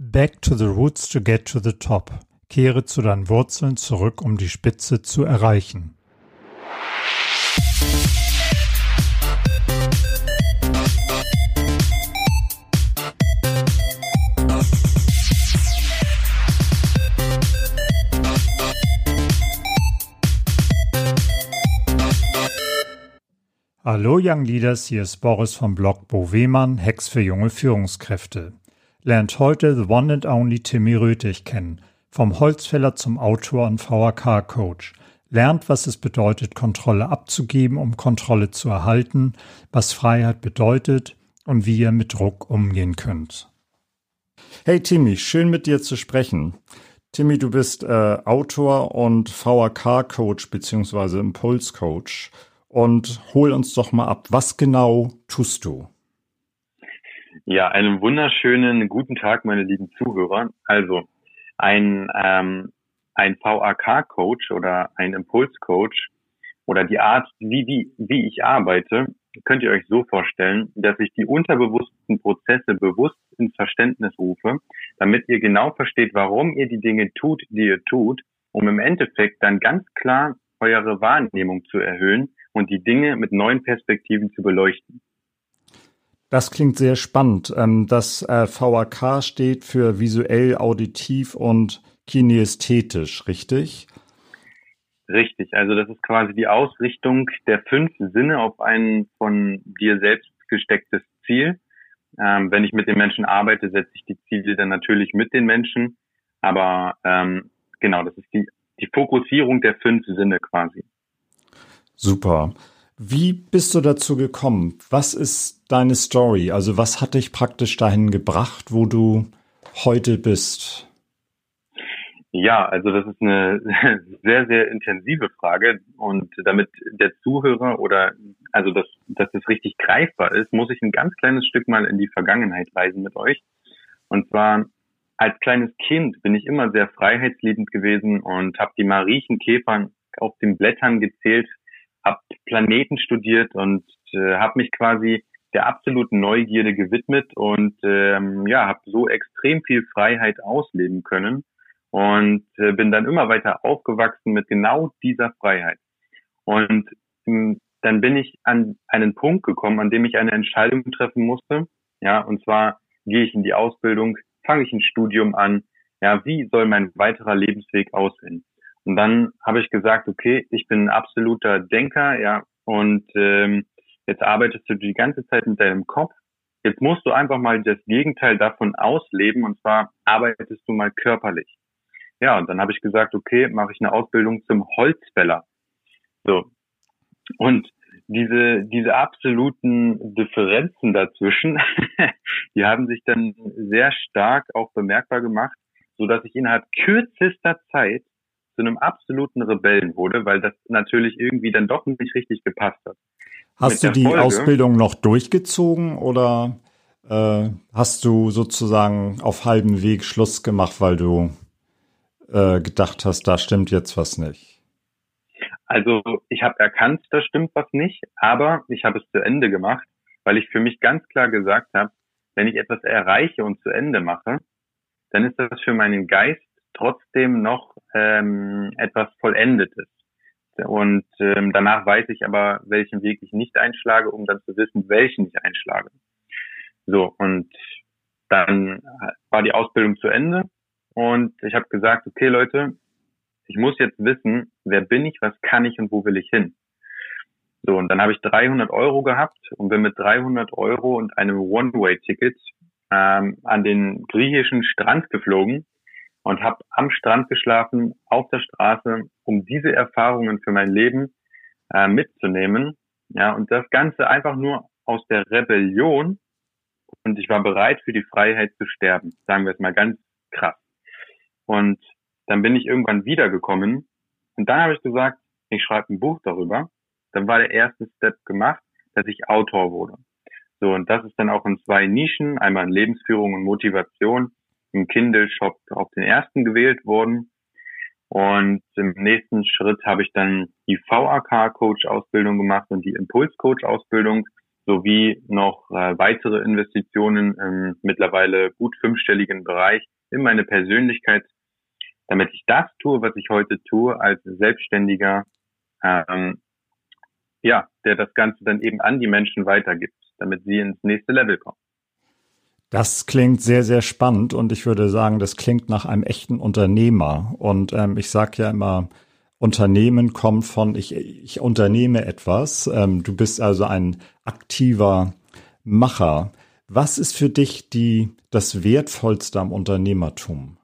Back to the roots to get to the top. Kehre zu deinen Wurzeln zurück, um die Spitze zu erreichen. Hallo Young Leaders, hier ist Boris vom Blog Bo Wehmann, Hex für junge Führungskräfte lernt heute The One and Only Timmy Rötig kennen, vom Holzfäller zum Autor und VHK-Coach. Lernt, was es bedeutet, Kontrolle abzugeben, um Kontrolle zu erhalten, was Freiheit bedeutet und wie ihr mit Druck umgehen könnt. Hey Timmy, schön mit dir zu sprechen. Timmy, du bist äh, Autor und VHK-Coach bzw. Impulscoach. Und hol uns doch mal ab, was genau tust du? Ja, einen wunderschönen guten Tag, meine lieben Zuhörer. Also ein, ähm, ein VAK-Coach oder ein Impuls-Coach oder die Art, wie, wie, wie ich arbeite, könnt ihr euch so vorstellen, dass ich die unterbewussten Prozesse bewusst ins Verständnis rufe, damit ihr genau versteht, warum ihr die Dinge tut, die ihr tut, um im Endeffekt dann ganz klar eure Wahrnehmung zu erhöhen und die Dinge mit neuen Perspektiven zu beleuchten. Das klingt sehr spannend. Ähm, das äh, VAK steht für visuell, auditiv und kinästhetisch, richtig? Richtig. Also das ist quasi die Ausrichtung der fünf Sinne auf ein von dir selbst gestecktes Ziel. Ähm, wenn ich mit den Menschen arbeite, setze ich die Ziele dann natürlich mit den Menschen. Aber ähm, genau, das ist die, die Fokussierung der fünf Sinne quasi. Super. Wie bist du dazu gekommen? Was ist deine Story? Also was hat dich praktisch dahin gebracht, wo du heute bist? Ja, also das ist eine sehr, sehr intensive Frage und damit der Zuhörer oder also dass, dass das richtig greifbar ist, muss ich ein ganz kleines Stück mal in die Vergangenheit reisen mit euch. Und zwar als kleines Kind bin ich immer sehr freiheitsliebend gewesen und habe die Mariechenkäfern auf den Blättern gezählt, habe Planeten studiert und äh, habe mich quasi der absoluten Neugierde gewidmet und ähm, ja, habe so extrem viel Freiheit ausleben können und äh, bin dann immer weiter aufgewachsen mit genau dieser Freiheit. Und ähm, dann bin ich an einen Punkt gekommen, an dem ich eine Entscheidung treffen musste. Ja, und zwar gehe ich in die Ausbildung, fange ich ein Studium an. Ja, wie soll mein weiterer Lebensweg aussehen? Und dann habe ich gesagt, okay, ich bin ein absoluter Denker, ja, und ähm, jetzt arbeitest du die ganze Zeit mit deinem Kopf. Jetzt musst du einfach mal das Gegenteil davon ausleben, und zwar arbeitest du mal körperlich. Ja, und dann habe ich gesagt, okay, mache ich eine Ausbildung zum Holzfäller. So. Und diese, diese absoluten Differenzen dazwischen, die haben sich dann sehr stark auch bemerkbar gemacht, so dass ich innerhalb kürzester Zeit zu einem absoluten Rebellen wurde, weil das natürlich irgendwie dann doch nicht richtig gepasst hat. Hast du die Folge, Ausbildung noch durchgezogen oder äh, hast du sozusagen auf halbem Weg Schluss gemacht, weil du äh, gedacht hast, da stimmt jetzt was nicht? Also ich habe erkannt, da stimmt was nicht, aber ich habe es zu Ende gemacht, weil ich für mich ganz klar gesagt habe, wenn ich etwas erreiche und zu Ende mache, dann ist das für meinen Geist trotzdem noch ähm, etwas Vollendetes. Und ähm, danach weiß ich aber, welchen Weg ich nicht einschlage, um dann zu wissen, welchen ich einschlage. So, und dann war die Ausbildung zu Ende und ich habe gesagt, okay Leute, ich muss jetzt wissen, wer bin ich, was kann ich und wo will ich hin. So, und dann habe ich 300 Euro gehabt und bin mit 300 Euro und einem One-Way-Ticket ähm, an den griechischen Strand geflogen und habe am Strand geschlafen, auf der Straße, um diese Erfahrungen für mein Leben äh, mitzunehmen. Ja, und das Ganze einfach nur aus der Rebellion. Und ich war bereit, für die Freiheit zu sterben. Sagen wir es mal ganz krass. Und dann bin ich irgendwann wiedergekommen. Und dann habe ich gesagt, ich schreibe ein Buch darüber. Dann war der erste Step gemacht, dass ich Autor wurde. So, und das ist dann auch in zwei Nischen, einmal in Lebensführung und Motivation im Kindle-Shop auf den ersten gewählt worden. Und im nächsten Schritt habe ich dann die VAK-Coach-Ausbildung gemacht und die Impuls-Coach-Ausbildung. sowie noch äh, weitere Investitionen im mittlerweile gut fünfstelligen Bereich in meine Persönlichkeit, damit ich das tue, was ich heute tue als Selbstständiger, ähm, ja, der das Ganze dann eben an die Menschen weitergibt, damit sie ins nächste Level kommen. Das klingt sehr, sehr spannend und ich würde sagen, das klingt nach einem echten Unternehmer. Und ähm, ich sage ja immer, Unternehmen kommt von ich, ich unternehme etwas. Ähm, du bist also ein aktiver Macher. Was ist für dich die, das Wertvollste am Unternehmertum?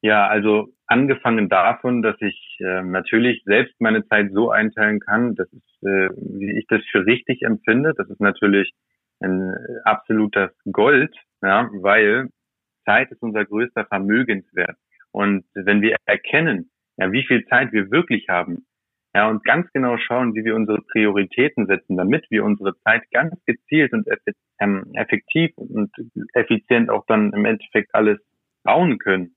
Ja, also angefangen davon, dass ich äh, natürlich selbst meine Zeit so einteilen kann, dass es, äh, wie ich das für richtig empfinde. Das ist natürlich ein absolutes Gold, ja, weil Zeit ist unser größter Vermögenswert. Und wenn wir erkennen, ja, wie viel Zeit wir wirklich haben, ja, und ganz genau schauen, wie wir unsere Prioritäten setzen, damit wir unsere Zeit ganz gezielt und ähm, effektiv und effizient auch dann im Endeffekt alles bauen können,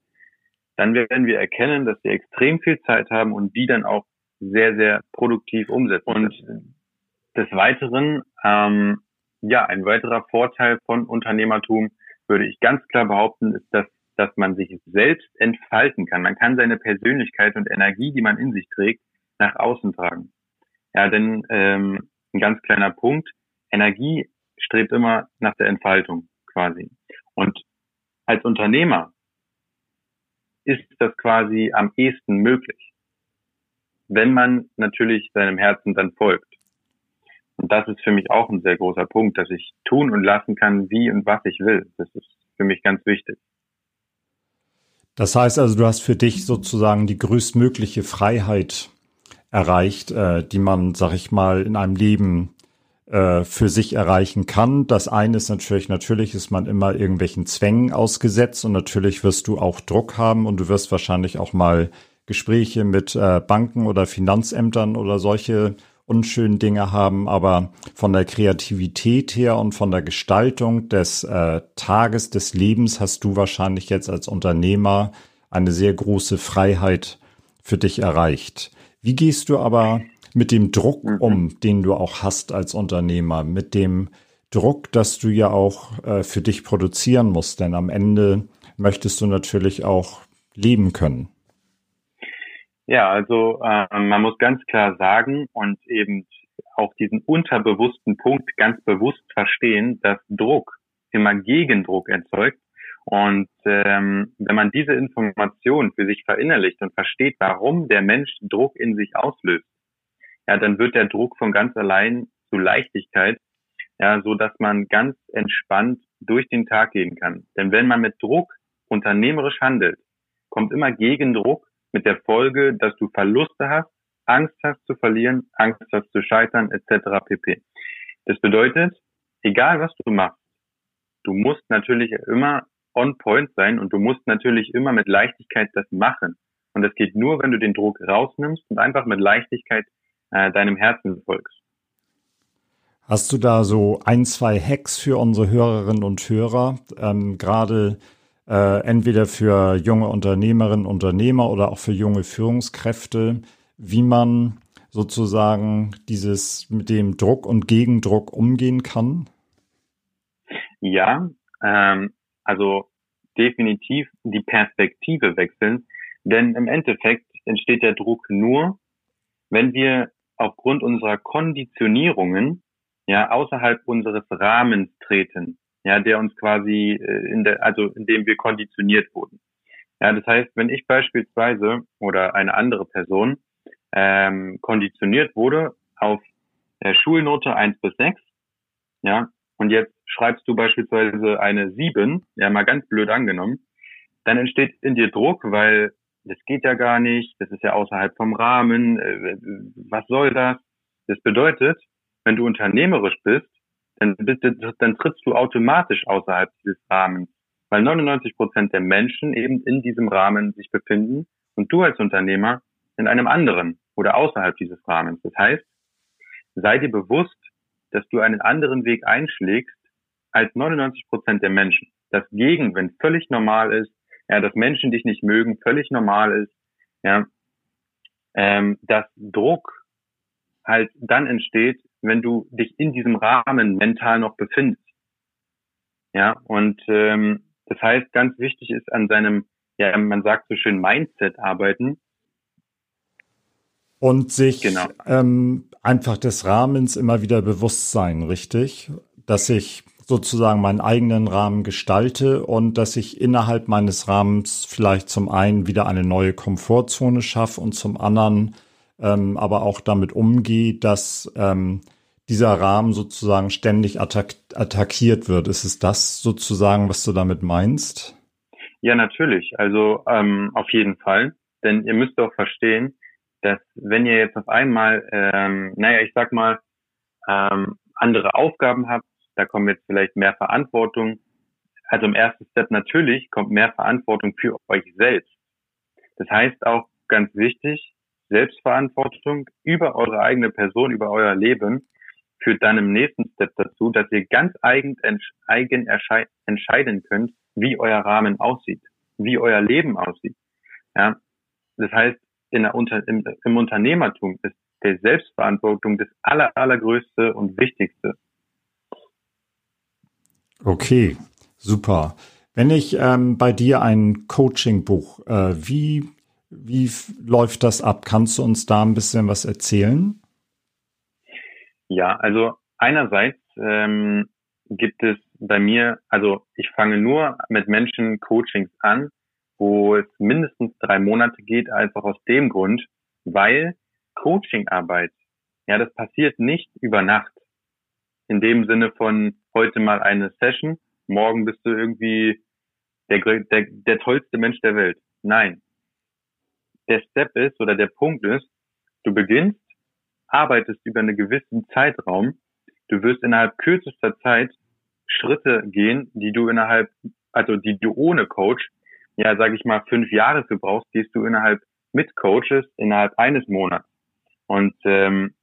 dann werden wir erkennen, dass wir extrem viel Zeit haben und die dann auch sehr, sehr produktiv umsetzen. Und des Weiteren ähm, ja, ein weiterer Vorteil von Unternehmertum, würde ich ganz klar behaupten, ist, dass, dass man sich selbst entfalten kann. Man kann seine Persönlichkeit und Energie, die man in sich trägt, nach außen tragen. Ja, denn ähm, ein ganz kleiner Punkt, Energie strebt immer nach der Entfaltung quasi. Und als Unternehmer ist das quasi am ehesten möglich, wenn man natürlich seinem Herzen dann folgt. Und das ist für mich auch ein sehr großer Punkt, dass ich tun und lassen kann, wie und was ich will. Das ist für mich ganz wichtig. Das heißt also, du hast für dich sozusagen die größtmögliche Freiheit erreicht, äh, die man, sag ich mal, in einem Leben äh, für sich erreichen kann. Das eine ist natürlich, natürlich ist man immer irgendwelchen Zwängen ausgesetzt und natürlich wirst du auch Druck haben und du wirst wahrscheinlich auch mal Gespräche mit äh, Banken oder Finanzämtern oder solche unschönen Dinge haben, aber von der Kreativität her und von der Gestaltung des äh, Tages, des Lebens hast du wahrscheinlich jetzt als Unternehmer eine sehr große Freiheit für dich erreicht. Wie gehst du aber mit dem Druck mhm. um, den du auch hast als Unternehmer, mit dem Druck, dass du ja auch äh, für dich produzieren musst, denn am Ende möchtest du natürlich auch leben können. Ja, also äh, man muss ganz klar sagen und eben auch diesen unterbewussten Punkt ganz bewusst verstehen, dass Druck immer Gegendruck erzeugt. Und ähm, wenn man diese Information für sich verinnerlicht und versteht, warum der Mensch Druck in sich auslöst, ja, dann wird der Druck von ganz allein zu Leichtigkeit, ja, so dass man ganz entspannt durch den Tag gehen kann. Denn wenn man mit Druck unternehmerisch handelt, kommt immer Gegendruck mit der Folge, dass du Verluste hast, Angst hast zu verlieren, Angst hast zu scheitern, etc. pp. Das bedeutet, egal was du machst, du musst natürlich immer on point sein und du musst natürlich immer mit Leichtigkeit das machen. Und das geht nur, wenn du den Druck rausnimmst und einfach mit Leichtigkeit äh, deinem Herzen folgst. Hast du da so ein, zwei Hacks für unsere Hörerinnen und Hörer, ähm, gerade äh, entweder für junge Unternehmerinnen, Unternehmer oder auch für junge Führungskräfte, wie man sozusagen dieses mit dem Druck und Gegendruck umgehen kann? Ja, ähm, also definitiv die Perspektive wechseln, denn im Endeffekt entsteht der Druck nur, wenn wir aufgrund unserer Konditionierungen ja außerhalb unseres Rahmens treten ja, der uns quasi äh, in der, also in dem wir konditioniert wurden. Ja, das heißt, wenn ich beispielsweise oder eine andere Person ähm, konditioniert wurde auf der Schulnote 1 bis 6, ja, und jetzt schreibst du beispielsweise eine 7, ja, mal ganz blöd angenommen, dann entsteht in dir Druck, weil das geht ja gar nicht, das ist ja außerhalb vom Rahmen, äh, was soll das? Das bedeutet, wenn du unternehmerisch bist, dann, bist du, dann trittst du automatisch außerhalb dieses Rahmens, weil 99 Prozent der Menschen eben in diesem Rahmen sich befinden und du als Unternehmer in einem anderen oder außerhalb dieses Rahmens. Das heißt, sei dir bewusst, dass du einen anderen Weg einschlägst als 99 Prozent der Menschen. Dass Gegenwind völlig normal ist, ja, dass Menschen dich nicht mögen, völlig normal ist, ja, ähm, dass Druck halt dann entsteht, wenn du dich in diesem Rahmen mental noch befindest. Ja, und ähm, das heißt, ganz wichtig ist an seinem, ja, man sagt so schön Mindset arbeiten. Und sich genau. ähm, einfach des Rahmens immer wieder bewusst sein, richtig? Dass ich sozusagen meinen eigenen Rahmen gestalte und dass ich innerhalb meines Rahmens vielleicht zum einen wieder eine neue Komfortzone schaffe und zum anderen ähm, aber auch damit umgehe, dass ähm, dieser Rahmen sozusagen ständig attack attackiert wird. Ist es das sozusagen, was du damit meinst? Ja, natürlich. Also ähm, auf jeden Fall. Denn ihr müsst auch verstehen, dass wenn ihr jetzt auf einmal, ähm, naja, ich sag mal, ähm, andere Aufgaben habt, da kommt jetzt vielleicht mehr Verantwortung. Also im ersten Step natürlich kommt mehr Verantwortung für euch selbst. Das heißt auch ganz wichtig, Selbstverantwortung über eure eigene Person, über euer Leben führt dann im nächsten Step dazu, dass ihr ganz eigen, eigen entscheiden könnt, wie euer Rahmen aussieht, wie euer Leben aussieht. Ja, das heißt, in der Unter im, im Unternehmertum ist der Selbstverantwortung das aller, allergrößte und wichtigste. Okay, super. Wenn ich ähm, bei dir ein Coaching buch, äh, wie, wie läuft das ab? Kannst du uns da ein bisschen was erzählen? Ja, also einerseits ähm, gibt es bei mir, also ich fange nur mit Menschen Coachings an, wo es mindestens drei Monate geht, einfach aus dem Grund, weil Coachingarbeit, ja, das passiert nicht über Nacht. In dem Sinne von heute mal eine Session, morgen bist du irgendwie der, der, der tollste Mensch der Welt. Nein. Der Step ist oder der Punkt ist, du beginnst arbeitest über einen gewissen Zeitraum, du wirst innerhalb kürzester Zeit Schritte gehen, die du innerhalb, also die du ohne Coach, ja, sage ich mal, fünf Jahre für brauchst, gehst du innerhalb mit Coaches innerhalb eines Monats. Und ähm,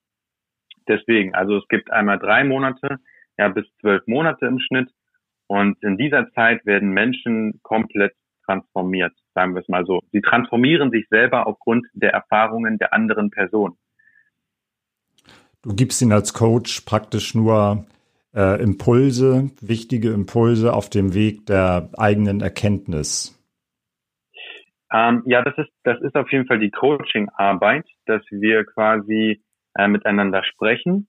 deswegen, also es gibt einmal drei Monate, ja, bis zwölf Monate im Schnitt. Und in dieser Zeit werden Menschen komplett transformiert, sagen wir es mal so. Sie transformieren sich selber aufgrund der Erfahrungen der anderen Person. Du gibst ihnen als Coach praktisch nur äh, Impulse, wichtige Impulse auf dem Weg der eigenen Erkenntnis. Ähm, ja, das ist, das ist auf jeden Fall die Coaching-Arbeit, dass wir quasi äh, miteinander sprechen.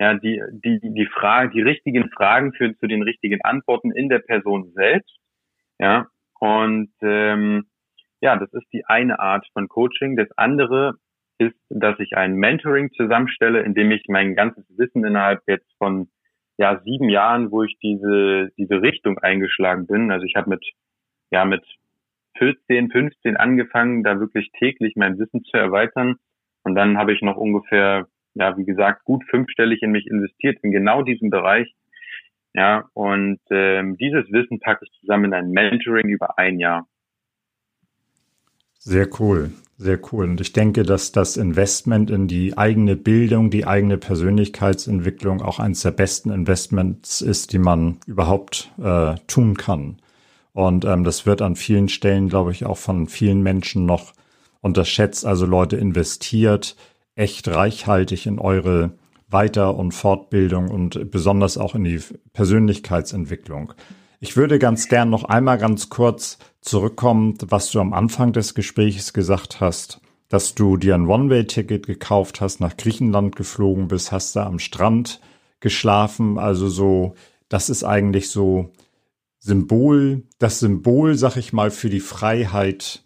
Ja, die, die, die Frage, die richtigen Fragen führen zu den richtigen Antworten in der Person selbst. Ja, und ähm, ja, das ist die eine Art von Coaching. Das andere ist, dass ich ein Mentoring zusammenstelle, in dem ich mein ganzes Wissen innerhalb jetzt von ja sieben Jahren, wo ich diese diese Richtung eingeschlagen bin. Also ich habe mit ja mit 14, 15 angefangen, da wirklich täglich mein Wissen zu erweitern. Und dann habe ich noch ungefähr, ja, wie gesagt, gut fünfstellig in mich investiert, in genau diesem Bereich. Ja, und ähm, dieses Wissen packe ich zusammen in ein Mentoring über ein Jahr. Sehr cool. Sehr cool. Und ich denke, dass das Investment in die eigene Bildung, die eigene Persönlichkeitsentwicklung auch eines der besten Investments ist, die man überhaupt äh, tun kann. Und ähm, das wird an vielen Stellen, glaube ich, auch von vielen Menschen noch unterschätzt. Also Leute investiert echt reichhaltig in eure Weiter- und Fortbildung und besonders auch in die Persönlichkeitsentwicklung. Ich würde ganz gern noch einmal ganz kurz zurückkommen, was du am Anfang des Gesprächs gesagt hast, dass du dir ein One-Way-Ticket gekauft hast, nach Griechenland geflogen bist, hast da am Strand geschlafen. Also so, das ist eigentlich so Symbol, das Symbol, sag ich mal, für die Freiheit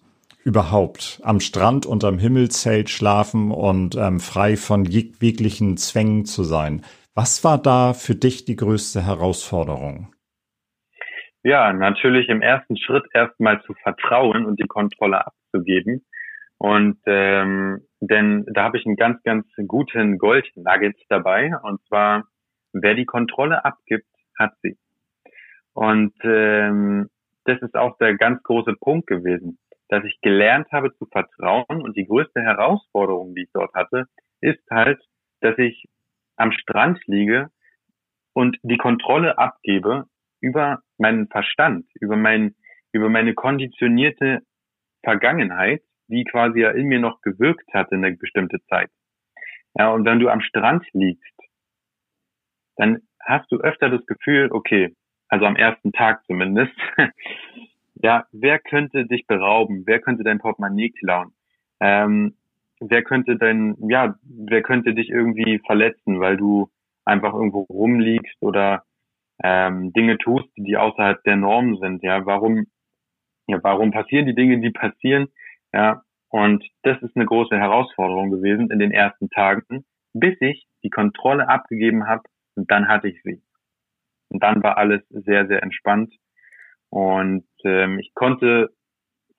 überhaupt. Am Strand unterm Himmelzelt schlafen und ähm, frei von jeglichen Zwängen zu sein. Was war da für dich die größte Herausforderung? Ja, natürlich im ersten Schritt erstmal zu vertrauen und die Kontrolle abzugeben. Und ähm, denn da habe ich einen ganz, ganz guten Gold-Nugget dabei. Und zwar, wer die Kontrolle abgibt, hat sie. Und ähm, das ist auch der ganz große Punkt gewesen, dass ich gelernt habe zu vertrauen. Und die größte Herausforderung, die ich dort hatte, ist halt, dass ich am Strand liege und die Kontrolle abgebe über meinen Verstand, über mein, über meine konditionierte Vergangenheit, die quasi ja in mir noch gewirkt hat in eine bestimmte Zeit. Ja, und wenn du am Strand liegst dann hast du öfter das Gefühl, okay, also am ersten Tag zumindest, ja, wer könnte dich berauben? Wer könnte dein Portemonnaie klauen? Ähm, wer könnte dein, ja, wer könnte dich irgendwie verletzen, weil du einfach irgendwo rumliegst oder ähm, Dinge tust, die außerhalb der Norm sind. Ja, warum, ja, warum passieren die Dinge, die passieren? Ja, und das ist eine große Herausforderung gewesen in den ersten Tagen, bis ich die Kontrolle abgegeben habe und dann hatte ich sie. Und dann war alles sehr, sehr entspannt. Und ähm, ich konnte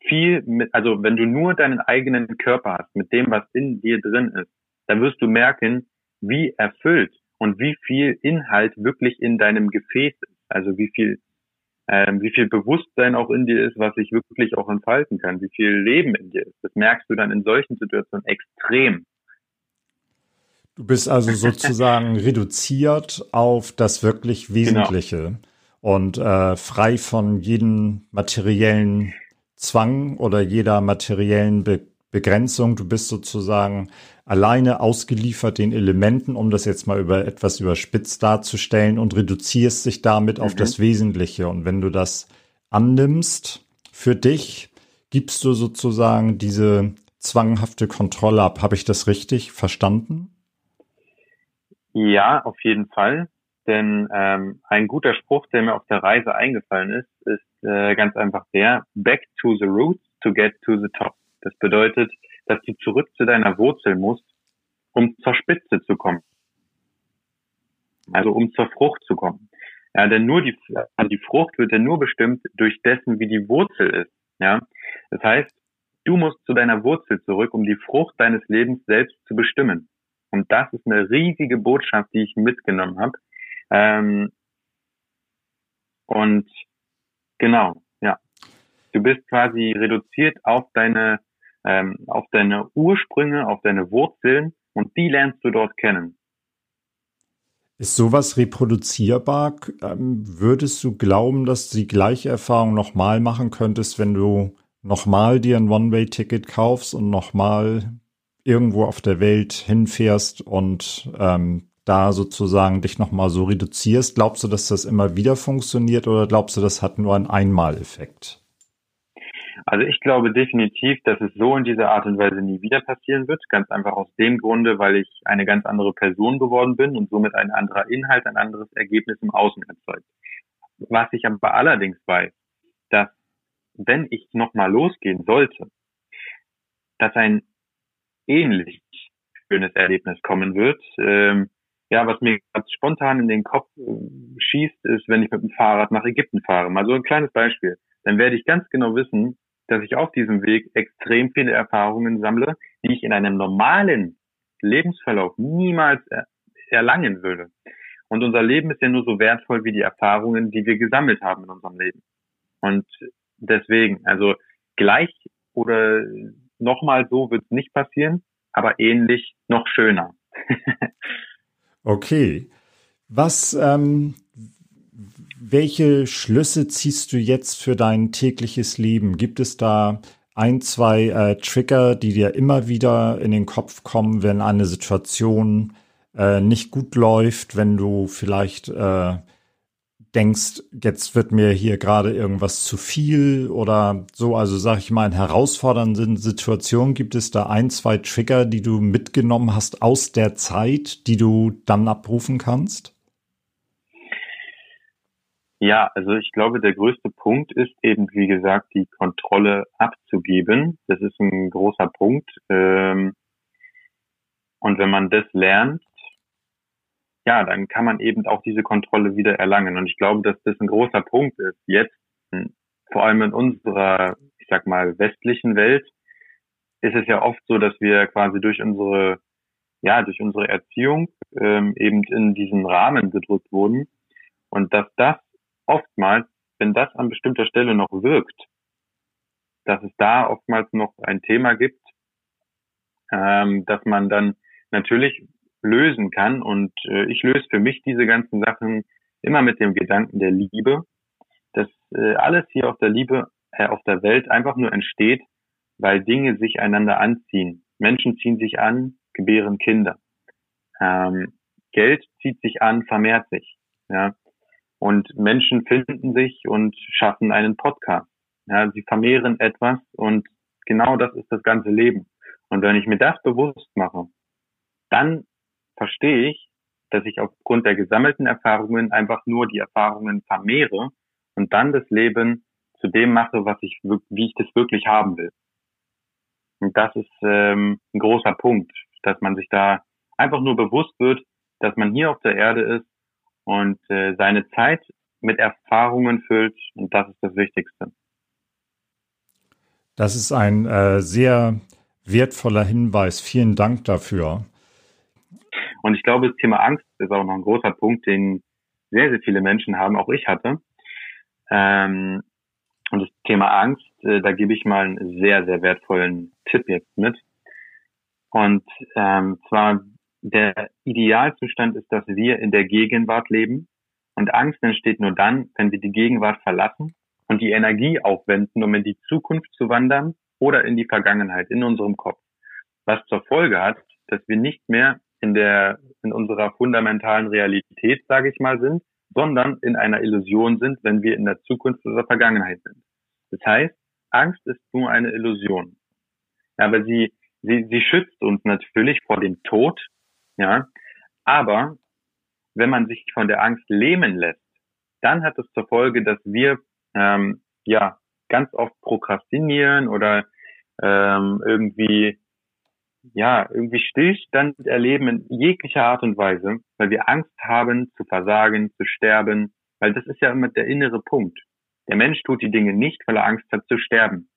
viel mit, also wenn du nur deinen eigenen Körper hast, mit dem, was in dir drin ist, dann wirst du merken, wie erfüllt und wie viel Inhalt wirklich in deinem Gefäß ist. Also wie viel, ähm, wie viel Bewusstsein auch in dir ist, was sich wirklich auch entfalten kann, wie viel Leben in dir ist. Das merkst du dann in solchen Situationen extrem. Du bist also sozusagen reduziert auf das wirklich genau. Wesentliche genau. Und äh, frei von jedem materiellen Zwang oder jeder materiellen Be Begrenzung. Du bist sozusagen alleine ausgeliefert den Elementen, um das jetzt mal über etwas überspitzt darzustellen und reduzierst dich damit mhm. auf das Wesentliche. Und wenn du das annimmst für dich, gibst du sozusagen diese zwanghafte Kontrolle ab. Habe ich das richtig verstanden? Ja, auf jeden Fall. Denn ähm, ein guter Spruch, der mir auf der Reise eingefallen ist, ist äh, ganz einfach der, back to the roots to get to the top. Das bedeutet, dass du zurück zu deiner Wurzel musst, um zur Spitze zu kommen. Also um zur Frucht zu kommen. Ja, denn nur die, also die Frucht wird ja nur bestimmt durch dessen, wie die Wurzel ist. Ja, das heißt, du musst zu deiner Wurzel zurück, um die Frucht deines Lebens selbst zu bestimmen. Und das ist eine riesige Botschaft, die ich mitgenommen habe. Ähm, und genau, ja. Du bist quasi reduziert auf deine, ähm, auf deine Ursprünge, auf deine Wurzeln und die lernst du dort kennen. Ist sowas reproduzierbar? Ähm, würdest du glauben, dass du die gleiche Erfahrung nochmal machen könntest, wenn du nochmal dir ein One-Way-Ticket kaufst und nochmal irgendwo auf der Welt hinfährst und ähm, da sozusagen dich nochmal so reduzierst, glaubst du, dass das immer wieder funktioniert oder glaubst du, das hat nur einen Einmaleffekt? Also ich glaube definitiv, dass es so in dieser Art und Weise nie wieder passieren wird. Ganz einfach aus dem Grunde, weil ich eine ganz andere Person geworden bin und somit ein anderer Inhalt, ein anderes Ergebnis im Außen erzeugt. Was ich aber allerdings weiß, dass wenn ich nochmal losgehen sollte, dass ein ähnlich schönes Erlebnis kommen wird. Ähm, ja, was mir ganz spontan in den Kopf äh, schießt, ist, wenn ich mit dem Fahrrad nach Ägypten fahre. Mal so ein kleines Beispiel. Dann werde ich ganz genau wissen, dass ich auf diesem Weg extrem viele Erfahrungen sammle, die ich in einem normalen Lebensverlauf niemals er erlangen würde. Und unser Leben ist ja nur so wertvoll wie die Erfahrungen, die wir gesammelt haben in unserem Leben. Und deswegen, also gleich oder nochmal so wird es nicht passieren, aber ähnlich noch schöner. okay. Was, ähm, welche Schlüsse ziehst du jetzt für dein tägliches Leben? Gibt es da ein, zwei äh, Trigger, die dir immer wieder in den Kopf kommen, wenn eine Situation äh, nicht gut läuft, wenn du vielleicht äh, denkst, jetzt wird mir hier gerade irgendwas zu viel oder so, also sag ich mal, in herausfordernden Situationen gibt es da ein, zwei Trigger, die du mitgenommen hast aus der Zeit, die du dann abrufen kannst? Ja, also ich glaube, der größte Punkt ist eben, wie gesagt, die Kontrolle abzugeben. Das ist ein großer Punkt. Ähm, und wenn man das lernt, ja, dann kann man eben auch diese Kontrolle wieder erlangen. Und ich glaube, dass das ein großer Punkt ist. Jetzt, hm, vor allem in unserer, ich sag mal, westlichen Welt, ist es ja oft so, dass wir quasi durch unsere, ja, durch unsere Erziehung ähm, eben in diesen Rahmen gedrückt wurden. Und dass das oftmals, wenn das an bestimmter Stelle noch wirkt, dass es da oftmals noch ein Thema gibt, ähm, dass man dann natürlich lösen kann. Und äh, ich löse für mich diese ganzen Sachen immer mit dem Gedanken der Liebe, dass äh, alles hier auf der Liebe, äh, auf der Welt einfach nur entsteht, weil Dinge sich einander anziehen. Menschen ziehen sich an, gebären Kinder. Ähm, Geld zieht sich an, vermehrt sich. Ja. Und Menschen finden sich und schaffen einen Podcast. Ja, sie vermehren etwas und genau das ist das ganze Leben. Und wenn ich mir das bewusst mache, dann verstehe ich, dass ich aufgrund der gesammelten Erfahrungen einfach nur die Erfahrungen vermehre und dann das Leben zu dem mache, was ich, wie ich das wirklich haben will. Und das ist ähm, ein großer Punkt, dass man sich da einfach nur bewusst wird, dass man hier auf der Erde ist und äh, seine Zeit mit Erfahrungen füllt und das ist das Wichtigste. Das ist ein äh, sehr wertvoller Hinweis. Vielen Dank dafür. Und ich glaube, das Thema Angst ist auch noch ein großer Punkt, den sehr, sehr viele Menschen haben, auch ich hatte. Ähm, und das Thema Angst, äh, da gebe ich mal einen sehr, sehr wertvollen Tipp jetzt mit. Und ähm, zwar der Idealzustand ist, dass wir in der Gegenwart leben. Und Angst entsteht nur dann, wenn wir die Gegenwart verlassen und die Energie aufwenden, um in die Zukunft zu wandern oder in die Vergangenheit, in unserem Kopf. Was zur Folge hat, dass wir nicht mehr in der, in unserer fundamentalen Realität, sage ich mal, sind, sondern in einer Illusion sind, wenn wir in der Zukunft oder Vergangenheit sind. Das heißt, Angst ist nur eine Illusion. Aber sie, sie, sie schützt uns natürlich vor dem Tod, ja. Aber wenn man sich von der Angst lähmen lässt, dann hat es zur Folge, dass wir ähm, ja ganz oft prokrastinieren oder ähm, irgendwie ja, irgendwie Stillstand erleben in jeglicher Art und Weise, weil wir Angst haben zu versagen, zu sterben, weil das ist ja immer der innere Punkt. Der Mensch tut die Dinge nicht, weil er Angst hat zu sterben.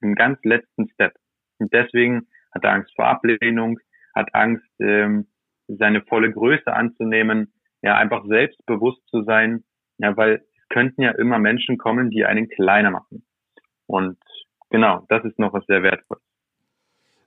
Im ganz letzten Step. Und deswegen hat er Angst vor Ablehnung, hat Angst, ähm, seine volle Größe anzunehmen, ja, einfach selbstbewusst zu sein, ja, weil es könnten ja immer Menschen kommen, die einen kleiner machen. Und genau, das ist noch was sehr Wertvolles.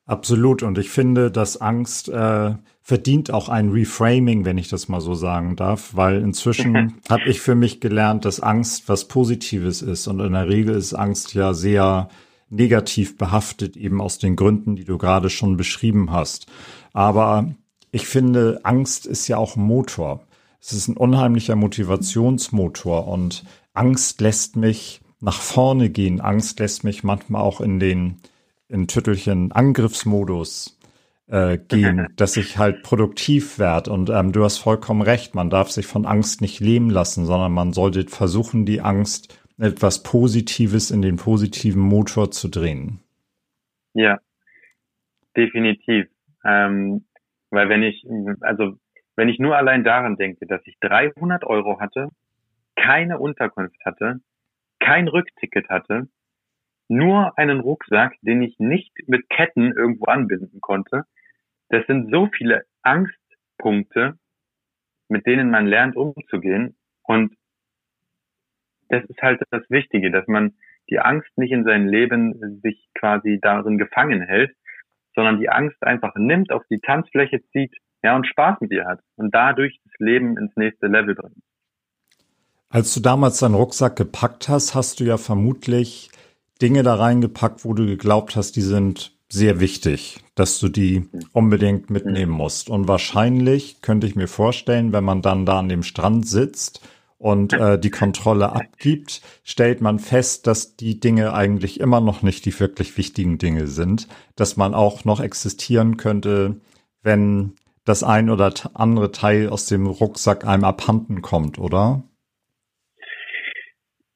Absolut. Und ich finde, dass Angst äh, verdient auch ein Reframing, wenn ich das mal so sagen darf, weil inzwischen habe ich für mich gelernt, dass Angst was Positives ist. Und in der Regel ist Angst ja sehr negativ behaftet, eben aus den Gründen, die du gerade schon beschrieben hast. Aber ich finde, Angst ist ja auch ein Motor. Es ist ein unheimlicher Motivationsmotor und Angst lässt mich nach vorne gehen. Angst lässt mich manchmal auch in den in Tüttelchen Angriffsmodus äh, gehen, dass ich halt produktiv werde. Und ähm, du hast vollkommen recht, man darf sich von Angst nicht lähmen lassen, sondern man sollte versuchen, die Angst etwas Positives in den positiven Motor zu drehen. Ja, definitiv. Ähm, weil wenn ich, also wenn ich nur allein daran denke, dass ich 300 Euro hatte, keine Unterkunft hatte, kein Rückticket hatte, nur einen Rucksack, den ich nicht mit Ketten irgendwo anbinden konnte. Das sind so viele Angstpunkte, mit denen man lernt umzugehen. Und das ist halt das Wichtige, dass man die Angst nicht in sein Leben sich quasi darin gefangen hält, sondern die Angst einfach nimmt, auf die Tanzfläche zieht, ja, und Spaß mit ihr hat und dadurch das Leben ins nächste Level bringt. Als du damals deinen Rucksack gepackt hast, hast du ja vermutlich Dinge da reingepackt, wo du geglaubt hast, die sind sehr wichtig, dass du die unbedingt mitnehmen musst. Und wahrscheinlich könnte ich mir vorstellen, wenn man dann da an dem Strand sitzt und äh, die Kontrolle abgibt, stellt man fest, dass die Dinge eigentlich immer noch nicht die wirklich wichtigen Dinge sind, dass man auch noch existieren könnte, wenn das ein oder andere Teil aus dem Rucksack einem abhanden kommt, oder?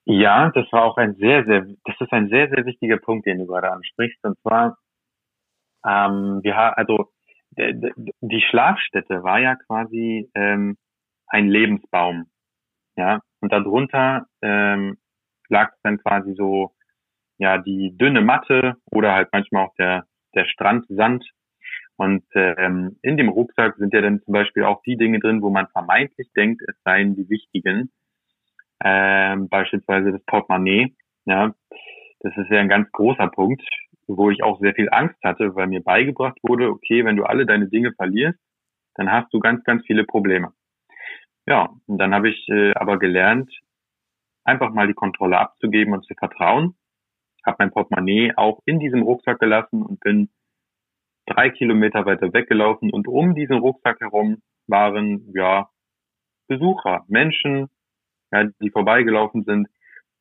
Ja, das war auch ein sehr, sehr, das ist ein sehr, sehr wichtiger Punkt, den du gerade ansprichst. Und zwar, ähm, wir haben, also die Schlafstätte war ja quasi ähm, ein Lebensbaum, ja, und darunter ähm, lag dann quasi so, ja, die dünne Matte oder halt manchmal auch der der Strandsand. Und ähm, in dem Rucksack sind ja dann zum Beispiel auch die Dinge drin, wo man vermeintlich denkt, es seien die wichtigen ähm, beispielsweise das Portemonnaie. Ja, das ist ja ein ganz großer Punkt, wo ich auch sehr viel Angst hatte, weil mir beigebracht wurde, okay, wenn du alle deine Dinge verlierst, dann hast du ganz, ganz viele Probleme. Ja, und dann habe ich äh, aber gelernt, einfach mal die Kontrolle abzugeben und zu vertrauen. Habe mein Portemonnaie auch in diesem Rucksack gelassen und bin drei Kilometer weiter weggelaufen und um diesen Rucksack herum waren ja Besucher, Menschen, ja, die vorbeigelaufen sind.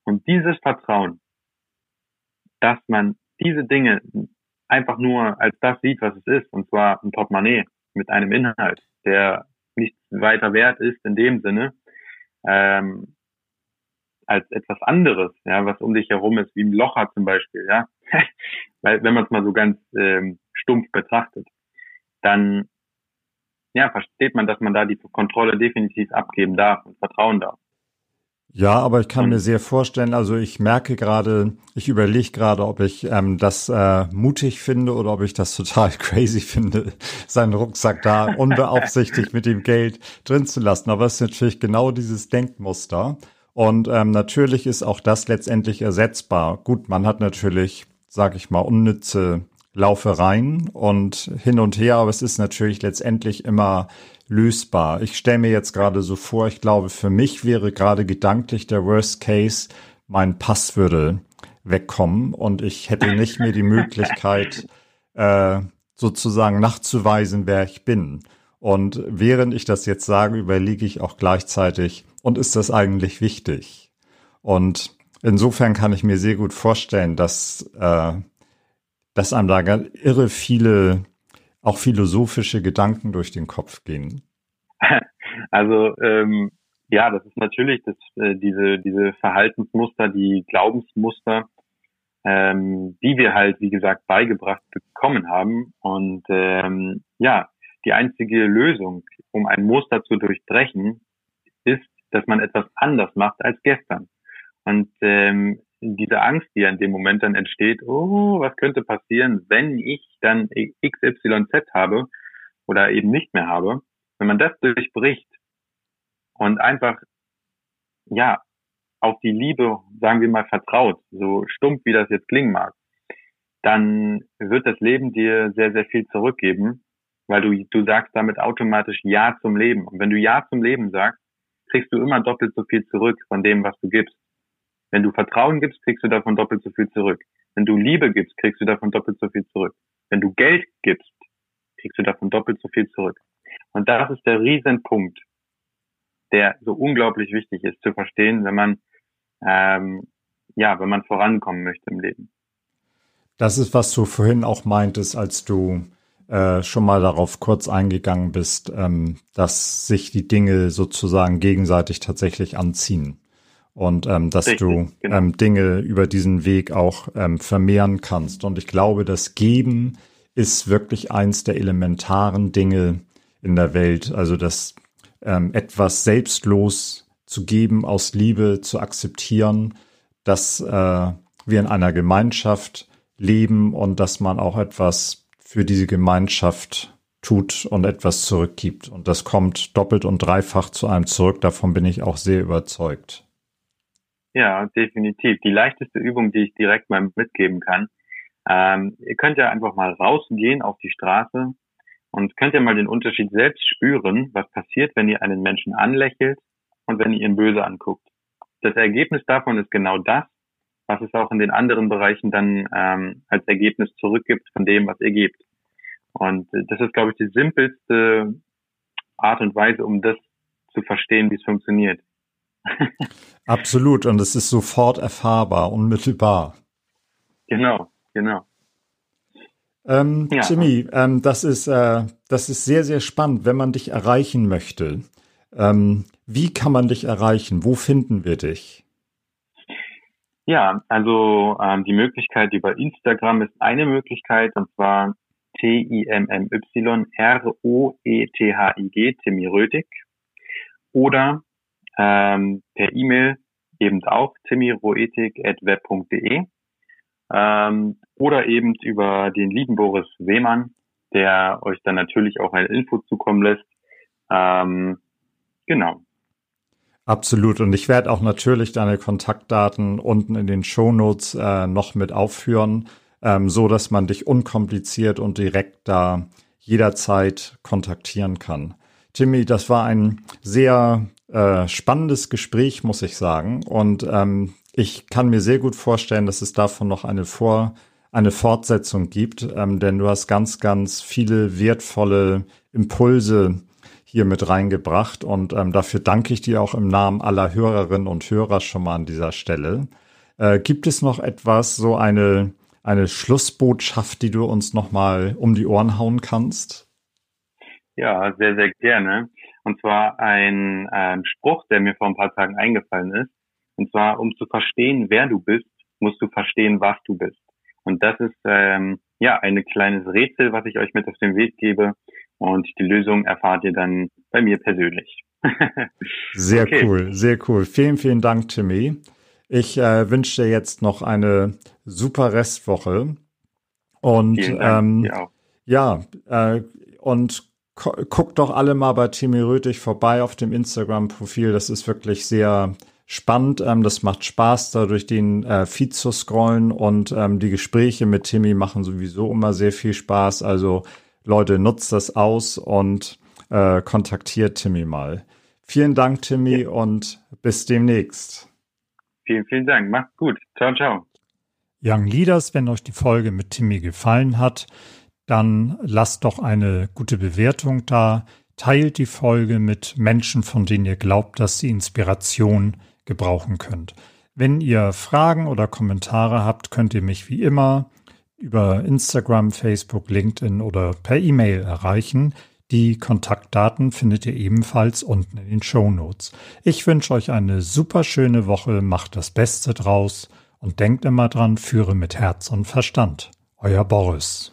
Und dieses Vertrauen, dass man diese Dinge einfach nur als das sieht, was es ist, und zwar ein Portemonnaie mit einem Inhalt, der nichts weiter wert ist in dem Sinne, ähm, als etwas anderes, ja, was um dich herum ist, wie ein Locher zum Beispiel, ja, weil wenn man es mal so ganz ähm, stumpf betrachtet, dann ja versteht man, dass man da die Kontrolle definitiv abgeben darf und vertrauen darf. Ja, aber ich kann mir sehr vorstellen, also ich merke gerade, ich überlege gerade, ob ich ähm, das äh, mutig finde oder ob ich das total crazy finde, seinen Rucksack da unbeaufsichtigt mit dem Geld drin zu lassen. Aber es ist natürlich genau dieses Denkmuster. Und ähm, natürlich ist auch das letztendlich ersetzbar. Gut, man hat natürlich, sag ich mal, unnütze Laufereien und hin und her, aber es ist natürlich letztendlich immer lösbar. Ich stelle mir jetzt gerade so vor, ich glaube, für mich wäre gerade gedanklich der Worst Case, mein Pass würde wegkommen und ich hätte nicht mehr die Möglichkeit, äh, sozusagen nachzuweisen, wer ich bin. Und während ich das jetzt sage, überlege ich auch gleichzeitig, und ist das eigentlich wichtig? Und insofern kann ich mir sehr gut vorstellen, dass, äh, dass einem da irre viele auch philosophische Gedanken durch den Kopf gehen? Also ähm, ja, das ist natürlich das, äh, diese, diese Verhaltensmuster, die Glaubensmuster, ähm, die wir halt, wie gesagt, beigebracht bekommen haben. Und ähm, ja, die einzige Lösung, um ein Muster zu durchbrechen, ist, dass man etwas anders macht als gestern. Und ähm, diese Angst, die ja in dem Moment dann entsteht, oh, was könnte passieren, wenn ich dann XYZ habe oder eben nicht mehr habe, wenn man das durchbricht und einfach, ja, auf die Liebe, sagen wir mal, vertraut, so stumpf wie das jetzt klingen mag, dann wird das Leben dir sehr, sehr viel zurückgeben, weil du, du sagst damit automatisch Ja zum Leben. Und wenn du Ja zum Leben sagst, kriegst du immer doppelt so viel zurück von dem, was du gibst. Wenn du Vertrauen gibst, kriegst du davon doppelt so viel zurück. Wenn du Liebe gibst, kriegst du davon doppelt so viel zurück. Wenn du Geld gibst, kriegst du davon doppelt so viel zurück. Und das ist der Riesenpunkt, der so unglaublich wichtig ist zu verstehen, wenn man ähm, ja, wenn man vorankommen möchte im Leben. Das ist, was du vorhin auch meintest, als du äh, schon mal darauf kurz eingegangen bist, ähm, dass sich die Dinge sozusagen gegenseitig tatsächlich anziehen und ähm, dass Richtig, du genau. ähm, Dinge über diesen Weg auch ähm, vermehren kannst. Und ich glaube, das Geben ist wirklich eins der elementaren Dinge in der Welt. Also das ähm, etwas selbstlos zu geben, aus Liebe zu akzeptieren, dass äh, wir in einer Gemeinschaft leben und dass man auch etwas für diese Gemeinschaft tut und etwas zurückgibt. Und das kommt doppelt und dreifach zu einem zurück. Davon bin ich auch sehr überzeugt. Ja, definitiv. Die leichteste Übung, die ich direkt mal mitgeben kann. Ähm, ihr könnt ja einfach mal rausgehen auf die Straße und könnt ja mal den Unterschied selbst spüren, was passiert, wenn ihr einen Menschen anlächelt und wenn ihr ihn böse anguckt. Das Ergebnis davon ist genau das, was es auch in den anderen Bereichen dann ähm, als Ergebnis zurückgibt von dem, was ihr gebt. Und äh, das ist, glaube ich, die simpelste Art und Weise, um das zu verstehen, wie es funktioniert. Absolut, und es ist sofort erfahrbar, unmittelbar. Genau, genau. Ähm, ja. Jimmy, ähm, das ist äh, das ist sehr sehr spannend, wenn man dich erreichen möchte. Ähm, wie kann man dich erreichen? Wo finden wir dich? Ja, also ähm, die Möglichkeit über Instagram ist eine Möglichkeit und zwar T-I-M-M-Y-R-O-E-T-H-I-G, Timmy Rötig. Oder ähm, per E-Mail eben auch timiroetik.web.de ähm, oder eben über den lieben Boris Wehmann, der euch dann natürlich auch eine Info zukommen lässt. Ähm, genau. Absolut. Und ich werde auch natürlich deine Kontaktdaten unten in den Shownotes äh, noch mit aufführen, ähm, so dass man dich unkompliziert und direkt da jederzeit kontaktieren kann. Timmy, das war ein sehr äh, spannendes Gespräch, muss ich sagen. Und ähm, ich kann mir sehr gut vorstellen, dass es davon noch eine Vor eine Fortsetzung gibt, ähm, denn du hast ganz, ganz viele wertvolle Impulse hier mit reingebracht und ähm, dafür danke ich dir auch im Namen aller Hörerinnen und Hörer schon mal an dieser Stelle. Äh, gibt es noch etwas, so eine, eine Schlussbotschaft, die du uns nochmal um die Ohren hauen kannst? Ja, sehr, sehr gerne. Und zwar ein ähm, Spruch, der mir vor ein paar Tagen eingefallen ist. Und zwar, um zu verstehen, wer du bist, musst du verstehen, was du bist. Und das ist ähm, ja ein kleines Rätsel, was ich euch mit auf den Weg gebe. Und die Lösung erfahrt ihr dann bei mir persönlich. sehr okay. cool, sehr cool. Vielen, vielen Dank, Timmy. Ich äh, wünsche dir jetzt noch eine super Restwoche. Und ähm, ja, äh, und guckt doch alle mal bei Timmy Rötig vorbei auf dem Instagram-Profil. Das ist wirklich sehr spannend. Ähm, das macht Spaß, da durch den äh, Feed zu scrollen und ähm, die Gespräche mit Timmy machen sowieso immer sehr viel Spaß. Also Leute, nutzt das aus und äh, kontaktiert Timmy mal. Vielen Dank, Timmy, ja. und bis demnächst. Vielen, vielen Dank. Macht's gut. Ciao, ciao. Young Leaders, wenn euch die Folge mit Timmy gefallen hat, dann lasst doch eine gute Bewertung da. Teilt die Folge mit Menschen, von denen ihr glaubt, dass sie Inspiration gebrauchen könnt. Wenn ihr Fragen oder Kommentare habt, könnt ihr mich wie immer über Instagram, Facebook, LinkedIn oder per E-Mail erreichen. Die Kontaktdaten findet ihr ebenfalls unten in den Show Notes. Ich wünsche euch eine super schöne Woche, macht das Beste draus und denkt immer dran, führe mit Herz und Verstand. Euer Boris.